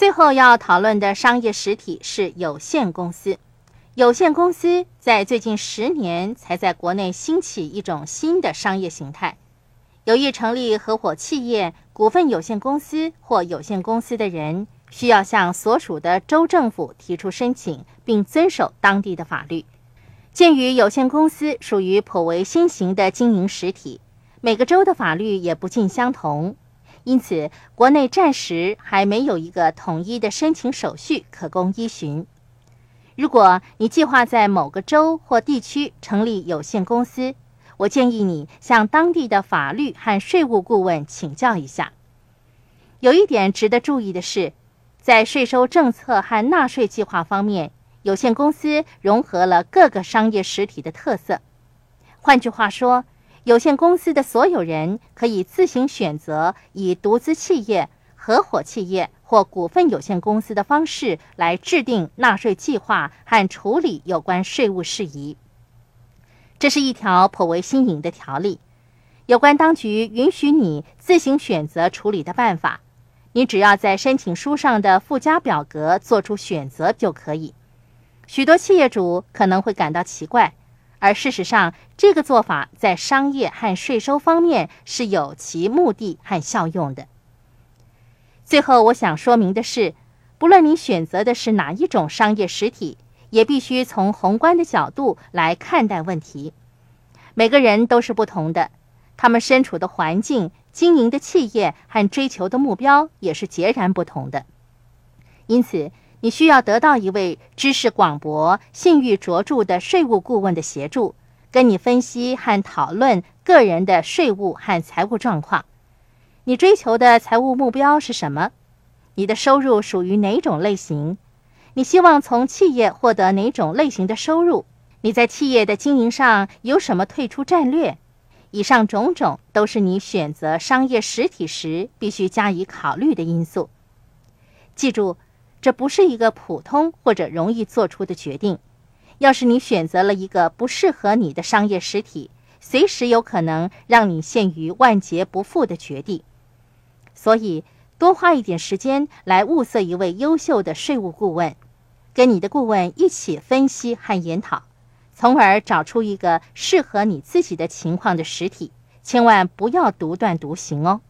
最后要讨论的商业实体是有限公司。有限公司在最近十年才在国内兴起一种新的商业形态。有意成立合伙企业、股份有限公司或有限公司的人，需要向所属的州政府提出申请，并遵守当地的法律。鉴于有限公司属于颇为新型的经营实体，每个州的法律也不尽相同。因此，国内暂时还没有一个统一的申请手续可供依循。如果你计划在某个州或地区成立有限公司，我建议你向当地的法律和税务顾问请教一下。有一点值得注意的是，在税收政策和纳税计划方面，有限公司融合了各个商业实体的特色。换句话说，有限公司的所有人可以自行选择以独资企业、合伙企业或股份有限公司的方式来制定纳税计划和处理有关税务事宜。这是一条颇为新颖的条例。有关当局允许你自行选择处理的办法，你只要在申请书上的附加表格做出选择就可以。许多企业主可能会感到奇怪。而事实上，这个做法在商业和税收方面是有其目的和效用的。最后，我想说明的是，不论你选择的是哪一种商业实体，也必须从宏观的角度来看待问题。每个人都是不同的，他们身处的环境、经营的企业和追求的目标也是截然不同的。因此，你需要得到一位知识广博、信誉卓著的税务顾问的协助，跟你分析和讨论个人的税务和财务状况。你追求的财务目标是什么？你的收入属于哪种类型？你希望从企业获得哪种类型的收入？你在企业的经营上有什么退出战略？以上种种都是你选择商业实体时必须加以考虑的因素。记住。这不是一个普通或者容易做出的决定。要是你选择了一个不适合你的商业实体，随时有可能让你陷于万劫不复的绝地。所以，多花一点时间来物色一位优秀的税务顾问，跟你的顾问一起分析和研讨，从而找出一个适合你自己的情况的实体。千万不要独断独行哦。